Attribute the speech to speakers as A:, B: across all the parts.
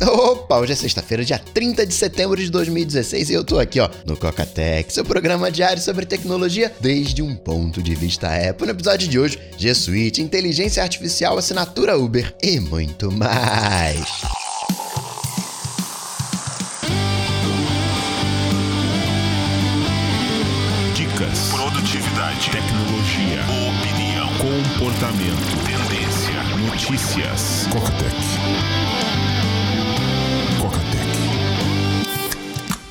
A: Opa, hoje é sexta-feira, dia 30 de setembro de 2016 e eu tô aqui, ó, no Cocatec, seu programa diário sobre tecnologia desde um ponto de vista Apple. No episódio de hoje, G Suite, inteligência artificial, assinatura Uber e muito mais.
B: Dicas, produtividade, tecnologia, opinião, comportamento, tendência, notícias. Cocatec.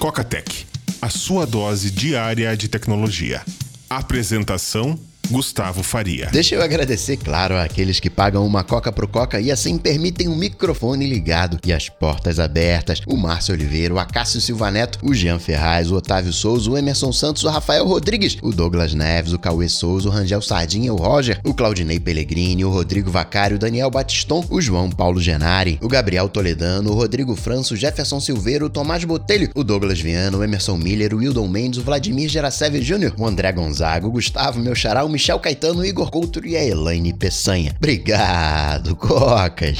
B: Cocatec, a sua dose diária de tecnologia. Apresentação Gustavo Faria.
A: Deixa eu agradecer, claro, àqueles que pagam uma coca pro coca e assim permitem o microfone ligado e as portas abertas. O Márcio Oliveira, o Acácio Silva Neto, o Jean Ferraz, o Otávio Souza, o Emerson Santos, o Rafael Rodrigues, o Douglas Neves, o Cauê Souza, o Rangel Sardinha, o Roger, o Claudinei Pellegrini, o Rodrigo Vacário, o Daniel Batiston, o João Paulo Genari, o Gabriel Toledano, o Rodrigo França, o Jefferson Silveira, o Tomás Botelho, o Douglas Viana, o Emerson Miller, o Wildon Mendes, o Vladimir Gerasev Jr., o André Gonzaga, o Gustavo, meu xará, o Michel Caetano, Igor Couto e a Elaine Peçanha. Obrigado, Cocas.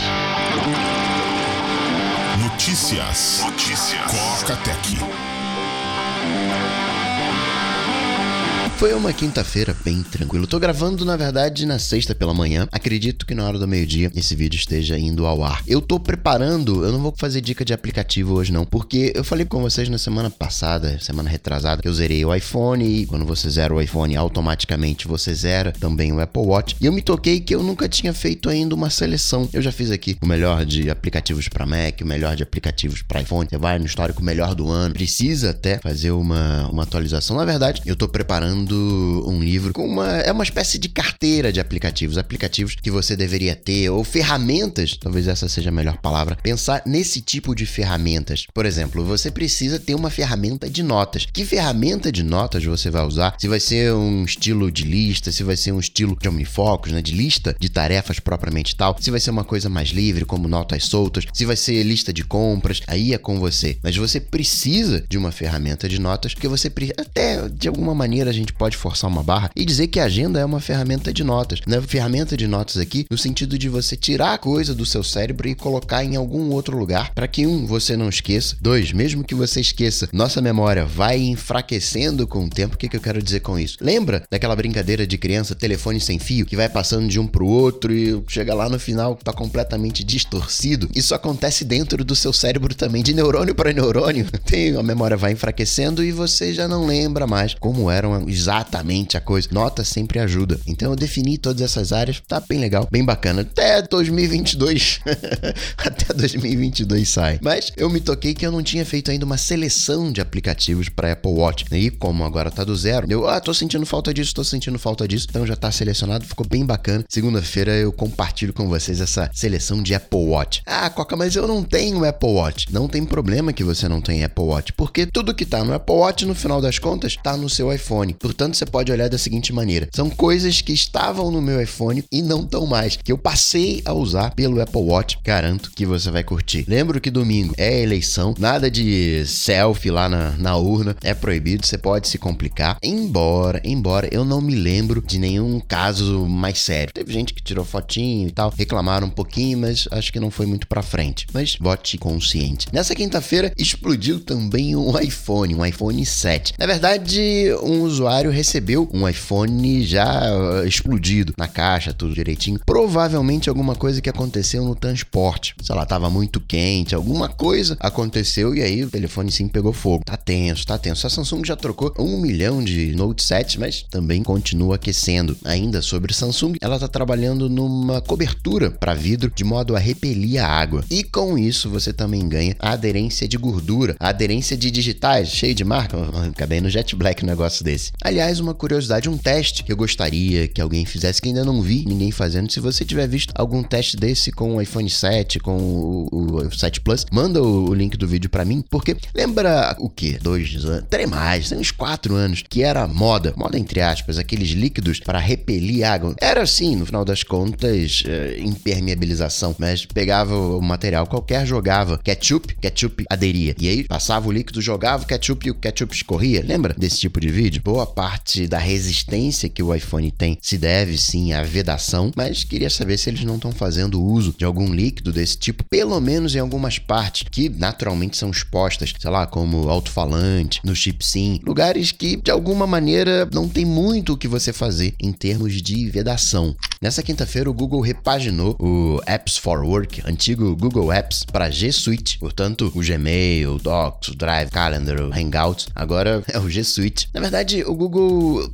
B: Notícias. Notícias. Cocatec.
A: Foi uma quinta-feira bem tranquilo. Tô gravando, na verdade, na sexta pela manhã. Acredito que na hora do meio-dia esse vídeo esteja indo ao ar. Eu tô preparando, eu não vou fazer dica de aplicativo hoje não, porque eu falei com vocês na semana passada, semana retrasada, que eu zerei o iPhone e quando você zera o iPhone, automaticamente você zera também o Apple Watch. E eu me toquei que eu nunca tinha feito ainda uma seleção. Eu já fiz aqui o melhor de aplicativos para Mac, o melhor de aplicativos para iPhone. Você vai no histórico melhor do ano. Precisa até fazer uma, uma atualização. Na verdade, eu tô preparando um livro com uma. É uma espécie de carteira de aplicativos. Aplicativos que você deveria ter, ou ferramentas, talvez essa seja a melhor palavra. Pensar nesse tipo de ferramentas. Por exemplo, você precisa ter uma ferramenta de notas. Que ferramenta de notas você vai usar? Se vai ser um estilo de lista, se vai ser um estilo de omnifocus, né? De lista de tarefas propriamente tal. Se vai ser uma coisa mais livre, como notas soltas. Se vai ser lista de compras, aí é com você. Mas você precisa de uma ferramenta de notas, porque você até de alguma maneira a gente pode forçar uma barra e dizer que a agenda é uma ferramenta de notas. Não é ferramenta de notas aqui no sentido de você tirar a coisa do seu cérebro e colocar em algum outro lugar para que um você não esqueça, dois mesmo que você esqueça, nossa memória vai enfraquecendo com o tempo. O que, que eu quero dizer com isso? Lembra daquela brincadeira de criança telefone sem fio que vai passando de um pro outro e chega lá no final tá completamente distorcido? Isso acontece dentro do seu cérebro também, de neurônio para neurônio. Tem a memória vai enfraquecendo e você já não lembra mais como eram exatamente a coisa. Nota sempre ajuda. Então eu defini todas essas áreas, tá bem legal, bem bacana. Até 2022. Até 2022 sai. Mas eu me toquei que eu não tinha feito ainda uma seleção de aplicativos para Apple Watch. E como agora tá do zero, eu ah, tô sentindo falta disso, tô sentindo falta disso. Então já tá selecionado, ficou bem bacana. Segunda-feira eu compartilho com vocês essa seleção de Apple Watch. Ah, Coca, mas eu não tenho Apple Watch. Não tem problema que você não tenha Apple Watch, porque tudo que tá no Apple Watch, no final das contas, tá no seu iPhone. Portanto, você pode olhar da seguinte maneira: são coisas que estavam no meu iPhone e não estão mais, que eu passei a usar pelo Apple Watch. Garanto que você vai curtir. Lembro que domingo é eleição, nada de selfie lá na, na urna, é proibido, você pode se complicar. Embora, embora eu não me lembro de nenhum caso mais sério. Teve gente que tirou fotinho e tal, reclamaram um pouquinho, mas acho que não foi muito pra frente. Mas vote consciente. Nessa quinta-feira explodiu também um iPhone, um iPhone 7. Na verdade, um usuário recebeu um iPhone já uh, explodido na caixa, tudo direitinho. Provavelmente alguma coisa que aconteceu no transporte. Sei lá, tava muito quente, alguma coisa aconteceu e aí o telefone sim pegou fogo. Tá tenso, tá tenso. A Samsung já trocou um milhão de Note 7, mas também continua aquecendo. Ainda sobre Samsung, ela tá trabalhando numa cobertura para vidro de modo a repelir a água. E com isso você também ganha a aderência de gordura, a aderência de digitais, cheio de marca. Acabei no Jet Black um negócio desse. Aliás, uma curiosidade, um teste que eu gostaria que alguém fizesse, que ainda não vi ninguém fazendo. Se você tiver visto algum teste desse com o iPhone 7, com o, o 7 Plus, manda o, o link do vídeo para mim, porque lembra o que? Dois anos? Três mais, uns quatro anos, que era moda, moda entre aspas, aqueles líquidos para repelir água. Era assim, no final das contas, eh, impermeabilização, mas pegava o material qualquer, jogava ketchup, ketchup aderia. E aí passava o líquido, jogava o ketchup e o ketchup escorria. Lembra desse tipo de vídeo? Boa parte da resistência que o iPhone tem se deve sim à vedação, mas queria saber se eles não estão fazendo uso de algum líquido desse tipo, pelo menos em algumas partes que naturalmente são expostas, sei lá, como alto-falante, no chip SIM, lugares que de alguma maneira não tem muito o que você fazer em termos de vedação. Nessa quinta-feira, o Google repaginou o Apps for Work, antigo Google Apps, para G Suite, portanto, o Gmail, o Docs, o Drive, Calendar, o Hangouts, agora é o G Suite. Na verdade, o Google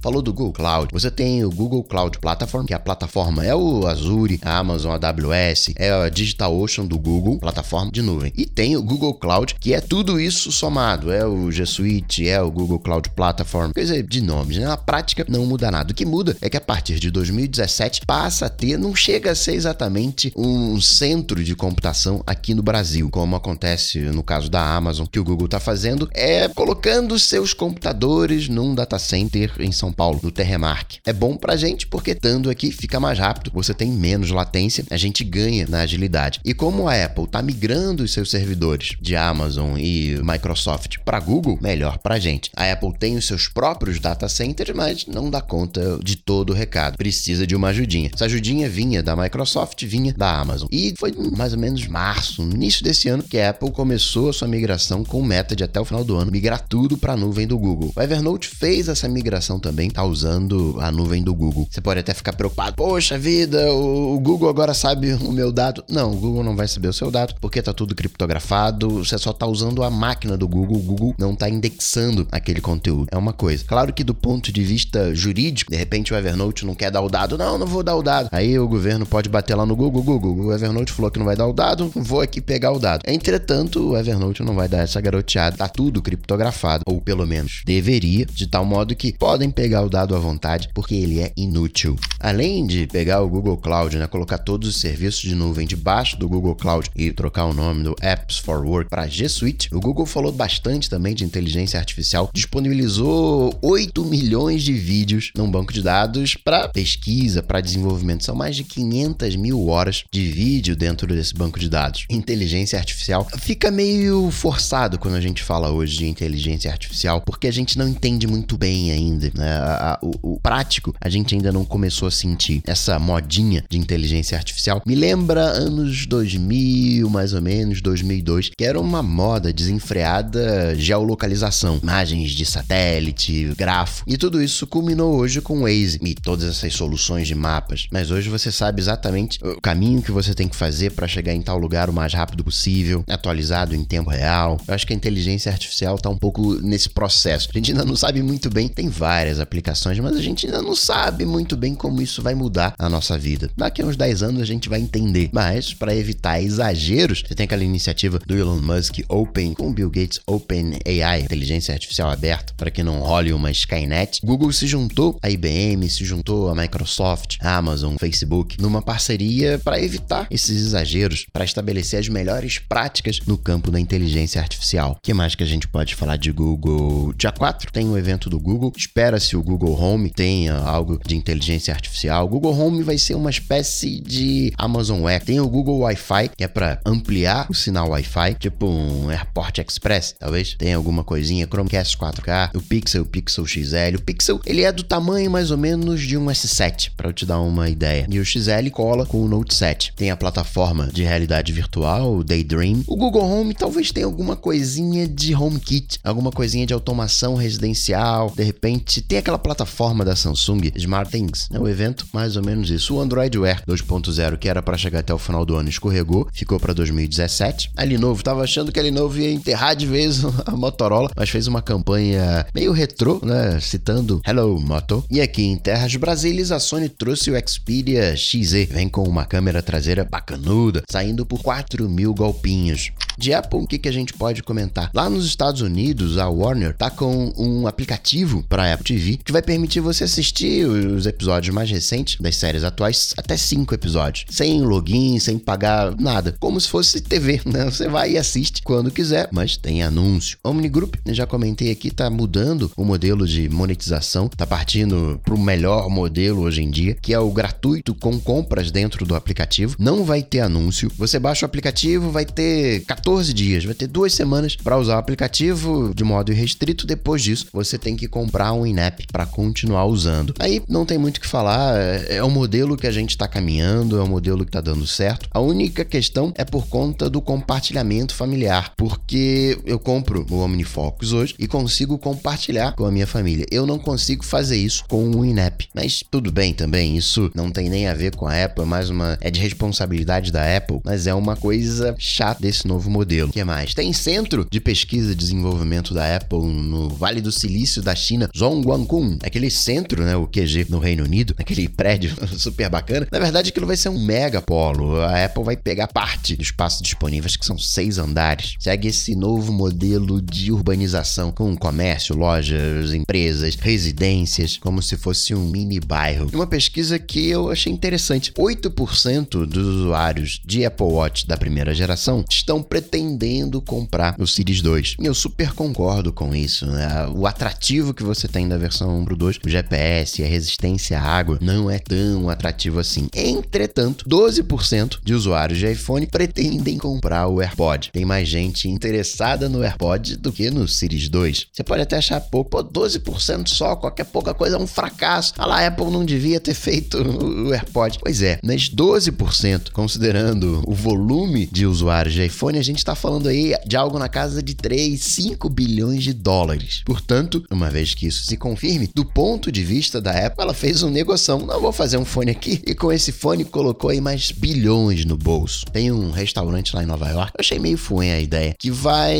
A: falou do Google Cloud. Você tem o Google Cloud Platform, que é a plataforma é o Azure, a Amazon AWS, é a DigitalOcean do Google, plataforma de nuvem. E tem o Google Cloud, que é tudo isso somado, é o G Suite, é o Google Cloud Platform, coisa de nomes. Né? Na prática, não muda nada. O que muda é que a partir de 2017 passa a ter, não chega a ser exatamente um centro de computação aqui no Brasil, como acontece no caso da Amazon, que o Google está fazendo, é colocando seus computadores num data center em São Paulo, no Terremark. É bom pra gente porque estando aqui fica mais rápido, você tem menos latência, a gente ganha na agilidade. E como a Apple está migrando os seus servidores de Amazon e Microsoft para Google, melhor pra gente. A Apple tem os seus próprios data centers, mas não dá conta de todo o recado. Precisa de uma ajudinha. Essa ajudinha vinha da Microsoft, vinha da Amazon. E foi mais ou menos março, início desse ano, que a Apple começou a sua migração com meta de até o final do ano migrar tudo para a nuvem do Google. O Evernote fez essa migração também, tá usando a nuvem do Google. Você pode até ficar preocupado, poxa vida, o Google agora sabe o meu dado. Não, o Google não vai saber o seu dado porque tá tudo criptografado, você só tá usando a máquina do Google, o Google não tá indexando aquele conteúdo. É uma coisa. Claro que do ponto de vista jurídico, de repente o Evernote não quer dar o dado, não, não vou dar o dado. Aí o governo pode bater lá no Google, Google, o Evernote falou que não vai dar o dado, vou aqui pegar o dado. Entretanto, o Evernote não vai dar essa garoteada, tá tudo criptografado, ou pelo menos deveria, de tal modo que podem pegar o dado à vontade, porque ele é inútil. Além de pegar o Google Cloud, né, colocar todos os serviços de nuvem debaixo do Google Cloud e trocar o nome do Apps for Work para G Suite, o Google falou bastante também de inteligência artificial, disponibilizou 8 milhões de vídeos num banco de dados para pesquisa, para desenvolvimento. São mais de 500 mil horas de vídeo dentro desse banco de dados. Inteligência artificial fica meio forçado quando a gente fala hoje de inteligência artificial, porque a gente não entende muito bem ainda. Né? A, a, o, o prático a gente ainda não começou a sentir. Essa modinha de inteligência artificial me lembra anos 2000, mais ou menos, 2002, que era uma moda desenfreada geolocalização, imagens de satélite, grafo, e tudo isso culminou hoje com o Waze e todas essas soluções de mapas. Mas hoje você sabe exatamente o caminho que você tem que fazer para chegar em tal lugar o mais rápido possível, atualizado em tempo real. Eu acho que a inteligência artificial está um pouco nesse processo. A gente ainda não sabe muito bem, tem várias aplicações, mas a gente ainda não sabe muito bem como isso vai mudar a nossa vida. Daqui a uns 10 anos a gente vai entender. Mas para evitar exageros, você tem aquela iniciativa do Elon Musk Open com o Bill Gates Open AI, inteligência artificial aberta, para que não role uma Skynet. Google se juntou a IBM, se juntou a Microsoft, Amazon, Facebook, numa parceria para evitar esses exageros, para estabelecer as melhores práticas no campo da inteligência artificial. O que mais que a gente pode falar de Google? Dia 4 tem um evento do Google. Espera-se o Google Home tenha algo de inteligência artificial. O Google Home vai ser uma espécie de Amazon Echo. Tem o Google Wi-Fi, que é para ampliar o sinal Wi-Fi, tipo um AirPort Express, talvez. Tem alguma coisinha, Chromecast 4K, o Pixel, o Pixel XL. O Pixel, ele é do tamanho mais ou menos de um S7, para eu te dar uma ideia. E o XL cola com o Note 7. Tem a plataforma de realidade virtual, o Daydream. O Google Home talvez tenha alguma coisinha de HomeKit, alguma coisinha de automação residencial. De repente, tem aquela plataforma da Samsung, SmartThings. É o evento, mais ou menos isso. O Android Wear 2.0, que era para chegar até o final do ano, escorregou, ficou para 2017. A Lenovo tava achando que a Lenovo ia enterrar de vez a Motorola, mas fez uma campanha meio retrô, né? Citando Hello Moto. E aqui em terras brasileiras, a Sony trouxe o Xperia XZ. Vem com uma câmera traseira bacanuda, saindo por 4 mil golpinhos. De Apple, o que, que a gente pode comentar? Lá nos Estados Unidos, a Warner tá com um aplicativo para Apple TV que vai permitir você assistir os episódios mais recentes das séries atuais, até cinco episódios, sem login, sem pagar nada, como se fosse TV, né? Você vai e assiste quando quiser, mas tem anúncio. Omni Group, já comentei aqui, tá mudando o modelo de monetização, tá partindo para o melhor modelo hoje em dia, que é o gratuito com compras dentro do aplicativo. Não vai ter anúncio. Você baixa o aplicativo, vai ter 14 dias, vai ter duas semanas para usar o aplicativo de modo irrestrito. Depois disso, você tem que comprar comprar um INEP para continuar usando. Aí não tem muito o que falar, é, é o modelo que a gente está caminhando, é o modelo que está dando certo. A única questão é por conta do compartilhamento familiar, porque eu compro o OmniFocus hoje e consigo compartilhar com a minha família. Eu não consigo fazer isso com o INEP, mas tudo bem também, isso não tem nem a ver com a Apple, é mais uma é de responsabilidade da Apple, mas é uma coisa chata desse novo modelo. O que mais? Tem centro de pesquisa e desenvolvimento da Apple no Vale do Silício da China, Zhongguancun, aquele centro, né, o QG no Reino Unido, aquele prédio super bacana. Na verdade, aquilo vai ser um mega polo. A Apple vai pegar parte do espaço disponível, acho que são seis andares. Segue esse novo modelo de urbanização com comércio, lojas, empresas, residências, como se fosse um mini bairro. Uma pesquisa que eu achei interessante. 8% dos usuários de Apple Watch da primeira geração estão pretendendo comprar o Series 2. E eu super concordo com isso. Né? O atrativo que você tem da versão 1 pro 2, o GPS a resistência à água, não é tão atrativo assim. Entretanto, 12% de usuários de iPhone pretendem comprar o AirPod. Tem mais gente interessada no AirPod do que no Series 2. Você pode até achar pouco, pô, 12% só, qualquer pouca coisa é um fracasso. Ah lá, a Apple não devia ter feito o AirPod. Pois é, mas 12%, considerando o volume de usuários de iPhone, a gente está falando aí de algo na casa de 3, 5 bilhões de dólares. Portanto, uma vez que isso se confirme, do ponto de vista da Apple, ela fez um negoção. Não vou fazer um fone aqui e com esse fone colocou aí mais bilhões no bolso. Tem um restaurante lá em Nova York, eu achei meio fuém a ideia, que vai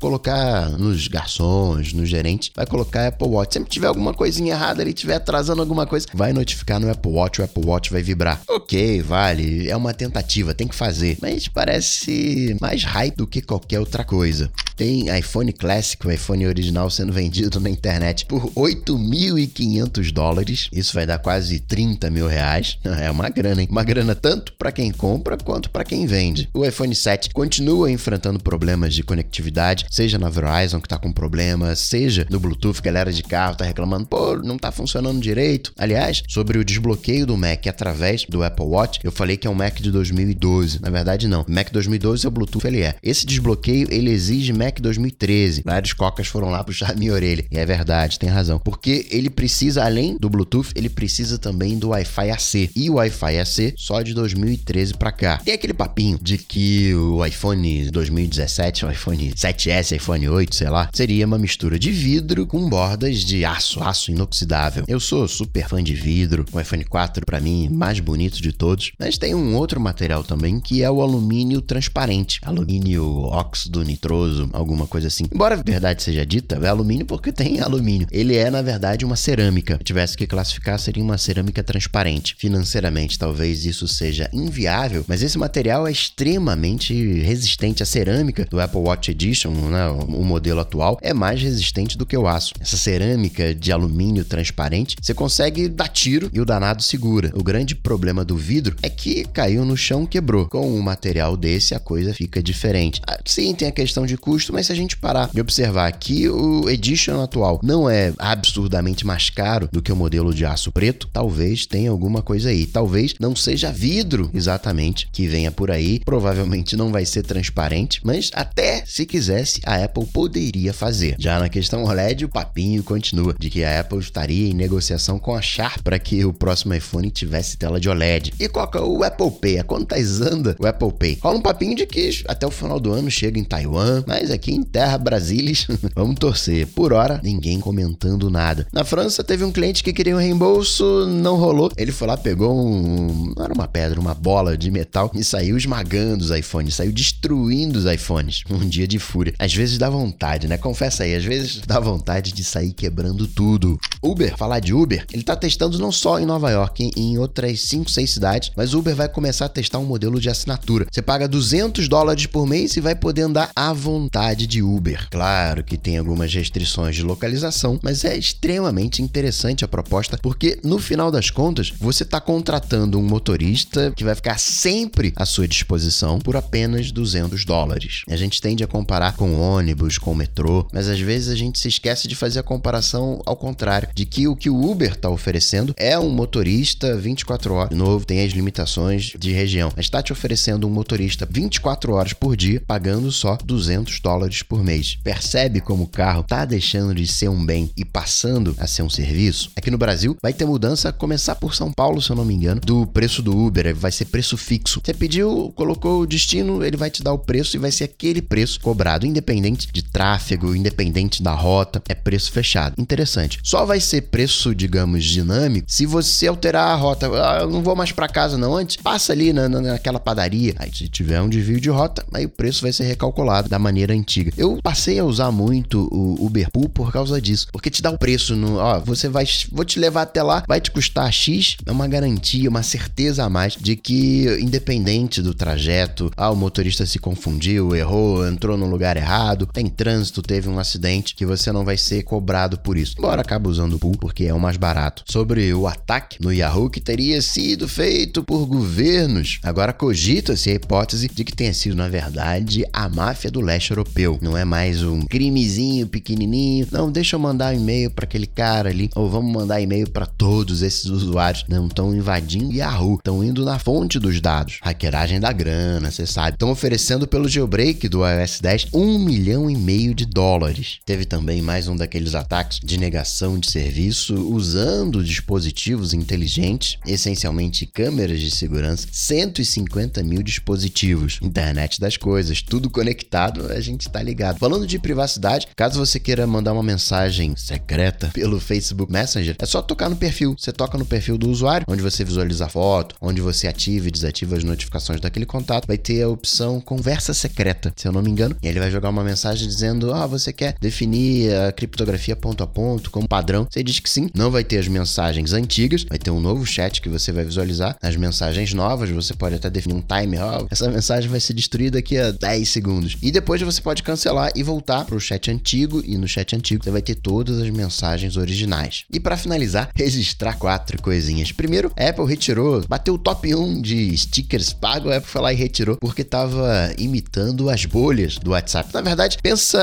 A: colocar nos garçons, no gerente, vai colocar Apple Watch. Sempre tiver alguma coisinha errada, ele estiver atrasando alguma coisa, vai notificar no Apple Watch, o Apple Watch vai vibrar. Ok, vale, é uma tentativa, tem que fazer. Mas parece mais hype do que qualquer outra coisa. Tem iPhone Classic, o iPhone original sendo vendido na internet por 8.500 dólares. Isso vai dar quase 30 mil reais. É uma grana, hein? Uma grana tanto para quem compra quanto para quem vende. O iPhone 7 continua enfrentando problemas de conectividade, seja na Verizon que tá com problema, seja no Bluetooth, galera de carro tá reclamando, pô, não tá funcionando direito. Aliás, sobre o desbloqueio do Mac através do Apple Watch, eu falei que é um Mac de 2012. Na verdade, não. Mac 2012 é o Bluetooth, ele é. Esse desbloqueio, ele exige Mac 2013. Vários cocas foram lá puxar minha orelha. E é verdade, tem razão. Porque ele precisa, além do Bluetooth, ele precisa também do Wi-Fi AC. E o Wi-Fi AC só de 2013 para cá. Tem aquele papinho de que o iPhone 2017, o iPhone 7S, iPhone 8, sei lá, seria uma mistura de vidro com bordas de aço, aço inoxidável. Eu sou super fã de vidro. O iPhone 4 para mim mais bonito de todos, mas tem um outro material também que é o alumínio transparente, alumínio óxido nitroso, alguma coisa assim. Embora a verdade seja dita, é alumínio porque tem alumínio. Ele é, na verdade, uma cerâmica. Se tivesse que classificar, seria uma cerâmica transparente. Financeiramente, talvez isso seja inviável, mas esse material é extremamente resistente. à cerâmica do Apple Watch Edition, né, o modelo atual, é mais resistente do que o aço. Essa cerâmica de alumínio transparente, você consegue dar tiro e o danado segura. O grande problema do vidro é que caiu no chão, quebrou. Com um material desse, a coisa fica diferente. Ah, sim, tem a questão de custo, mas se a gente parar e observar que o Edition atual não é absurdamente mais caro do que o modelo de aço preto, talvez tenha alguma coisa aí. Talvez não seja vidro exatamente que venha por aí, provavelmente não vai ser transparente, mas até se quisesse, a Apple poderia fazer. Já na questão OLED, o papinho continua de que a Apple estaria em negociação com a Sharp para que o próximo iPhone tivesse tela de OLED. E que é o Apple Pay? A quantas anda o Apple Pay? Rola um papinho de que até o final do ano chega em Taiwan, mas aqui em terra Brasilis, vamos torcer. Por hora, ninguém comentando nada. Na França, teve um cliente que queria um reembolso, não rolou. Ele foi lá, pegou um. Não era uma pedra, uma bola de metal e saiu esmagando os iPhones, saiu destruindo os iPhones. Um dia de fúria. Às vezes dá vontade, né? Confessa aí, às vezes dá vontade de sair quebrando tudo. Uber, falar de Uber, ele tá testando não só em Nova York, em outras 5, 6 cidades, mas Uber vai começar a testar um modelo de assinatura. Você paga 200 dólares por mês e vai poder andar à vontade de Uber. Claro que tem algumas restrições de localização, mas é extremamente interessante a proposta, porque no final das contas, você está contratando um motorista que vai ficar sempre à sua disposição por apenas 200 dólares. A gente tende a comparar com ônibus, com metrô, mas às vezes a gente se esquece de fazer a comparação ao contrário, de que o que o Uber está oferecendo é um motorista 24 horas. De novo, tem as limitações de região, mas está te oferecendo um motorista 24 horas por dia, pagando só 200 dólares por mês. Percebe como o carro tá deixando de ser um bem e passando a ser um serviço? Aqui no Brasil vai ter mudança começar por São Paulo, se eu não me engano, do preço do Uber, vai ser preço fixo. Você pediu, colocou o destino, ele vai te dar o preço e vai ser aquele preço cobrado, independente de tráfego, independente da rota, é preço fechado. Interessante. Só vai ser preço, digamos, dinâmico se você alterar a rota. Ah, eu não vou mais para casa não antes, passa ali na, na, naquela padaria. Aí se tiver um desvio de rota, aí o preço vai ser recalculado da maneira antiga. Eu passei a usar muito o Uber Pool por causa disso, porque te dá o preço no, ó, você vai, vou te levar até lá, vai te custar X, é uma garantia, uma certeza a mais de que independente do trajeto, ah, o motorista se confundiu, errou, entrou no lugar errado, tem trânsito, teve um acidente, que você não vai ser cobrado por isso. Embora acabe usando o Pool porque é o mais barato. Sobre o ataque no Yahoo que teria sido feito por governos, agora cogita-se a hipótese de que tenha sido, na verdade, a máfia do leste europeu. Não é mais um crimezinho pequenininho. Não, deixa eu mandar um e-mail para aquele cara ali, ou vamos mandar e-mail para todos esses usuários. Não estão invadindo Yahoo, estão indo na fonte dos dados. Hackeragem da grana, você sabe. Estão oferecendo pelo jailbreak do iOS 10 um milhão e meio de dólares. Teve também mais um daqueles ataques de negação de serviço usando dispositivos inteligentes, essencialmente câmeras de segurança, 150 mil dispositivos. Internet das coisas, tudo conectado, a gente tá ligado. Falando de privacidade, caso você queira mandar uma mensagem secreta pelo Facebook Messenger, é só tocar no perfil. Você toca no perfil do usuário, onde você visualiza a foto, onde você ativa e desativa as notificações daquele contato, vai ter a opção conversa secreta, se eu não me engano. E ele vai jogar uma mensagem dizendo: Ah, você quer definir a criptografia ponto a ponto como padrão? Você diz que sim, não vai ter as mensagens antigas, vai ter um novo chat que você vai visualizar. As mensagens novas, você pode até definir um timer. Oh, essa mensagem vai ser destruída daqui a 10 segundos. E depois você pode cancelar e voltar para o chat antigo. E no chat antigo você vai ter todas as mensagens originais. E para finalizar, registrar quatro coisinhas. Primeiro, a Apple retirou, bateu o top 1 de stickers pago. A Apple foi lá e retirou porque estava imitando as bolhas do WhatsApp. Na verdade, pensa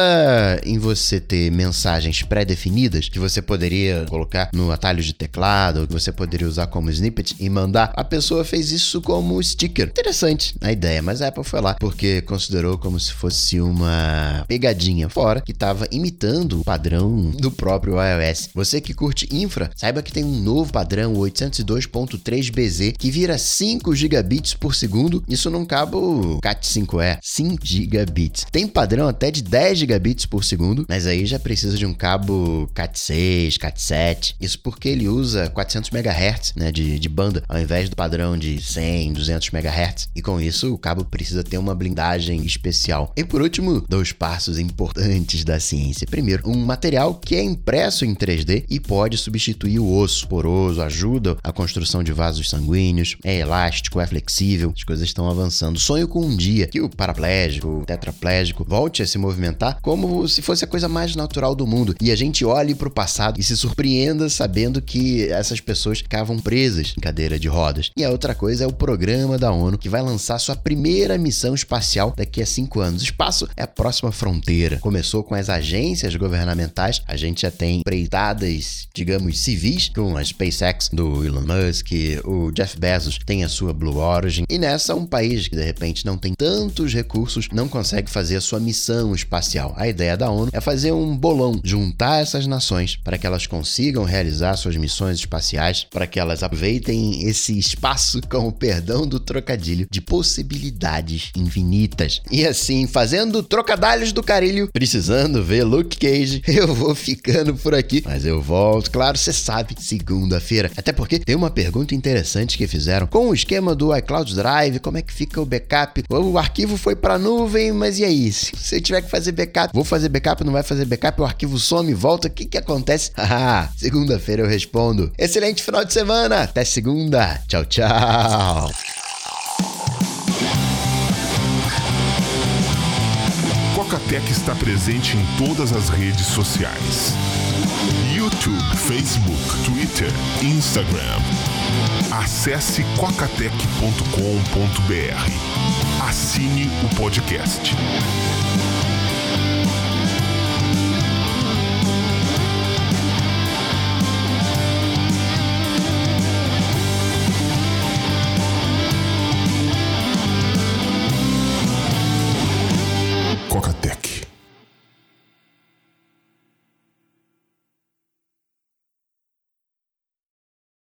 A: em você ter mensagens pré-definidas que você poderia colocar no atalho de teclado, que você poderia usar como snippet e mandar. A pessoa fez isso como sticker. Interessante a ideia, mas a Apple foi lá porque considerou como se fosse uma pegadinha fora que estava imitando o padrão do próprio iOS. Você que curte infra, saiba que tem um novo padrão 802.3BZ que vira 5 gigabits por segundo, isso num cabo Cat5e, 5 gigabits. Tem padrão até de 10 gigabits por segundo, mas aí já precisa de um cabo Cat6, Cat7. Isso porque ele usa 400 MHz né, de, de banda, ao invés do padrão de 100, 200 MHz. E com isso, o cabo precisa ter uma blindagem especial. E por último, dois passos importantes da ciência. Primeiro, um material que é impresso em 3D e pode substituir o osso poroso, ajuda a construção de vasos sanguíneos, é elástico, é flexível, as coisas estão avançando. Sonho com um dia que o paraplégico, o tetraplégico volte a se movimentar como se fosse a coisa mais natural do mundo e a gente olhe para o passado e se surpreenda sabendo que essas pessoas ficavam presas em cadeira de rodas. E a outra coisa é o programa da ONU que vai lançar sua primeira missão espacial daqui a cinco anos. O espaço é a próxima fronteira. Começou com as agências governamentais, a gente já tem empreitadas, digamos, civis, com a SpaceX do Elon Musk, o Jeff Bezos tem a sua Blue Origin, e nessa um país que de repente não tem tantos recursos não consegue fazer a sua missão espacial. A ideia da ONU é fazer um bolão, juntar essas nações para que elas consigam realizar suas missões espaciais, para que elas aproveitem esse espaço, com o perdão do trocadilho, de possibilidades infinitas. E assim, fazendo trocadilhos do carilho, precisando ver Luke Cage, eu vou ficando por aqui, mas eu volto, claro, você sabe, segunda-feira. Até porque tem uma pergunta interessante que fizeram com o esquema do iCloud Drive, como é que fica o backup? O arquivo foi para nuvem, mas e aí? Se você tiver que fazer backup, vou fazer backup, não vai fazer backup, o arquivo some, volta, o que que acontece? Haha, segunda-feira eu respondo. Excelente final de semana, até segunda. Tchau, tchau.
B: Cocatec está presente em todas as redes sociais: YouTube, Facebook, Twitter, Instagram. Acesse cocatec.com.br. Assine o podcast.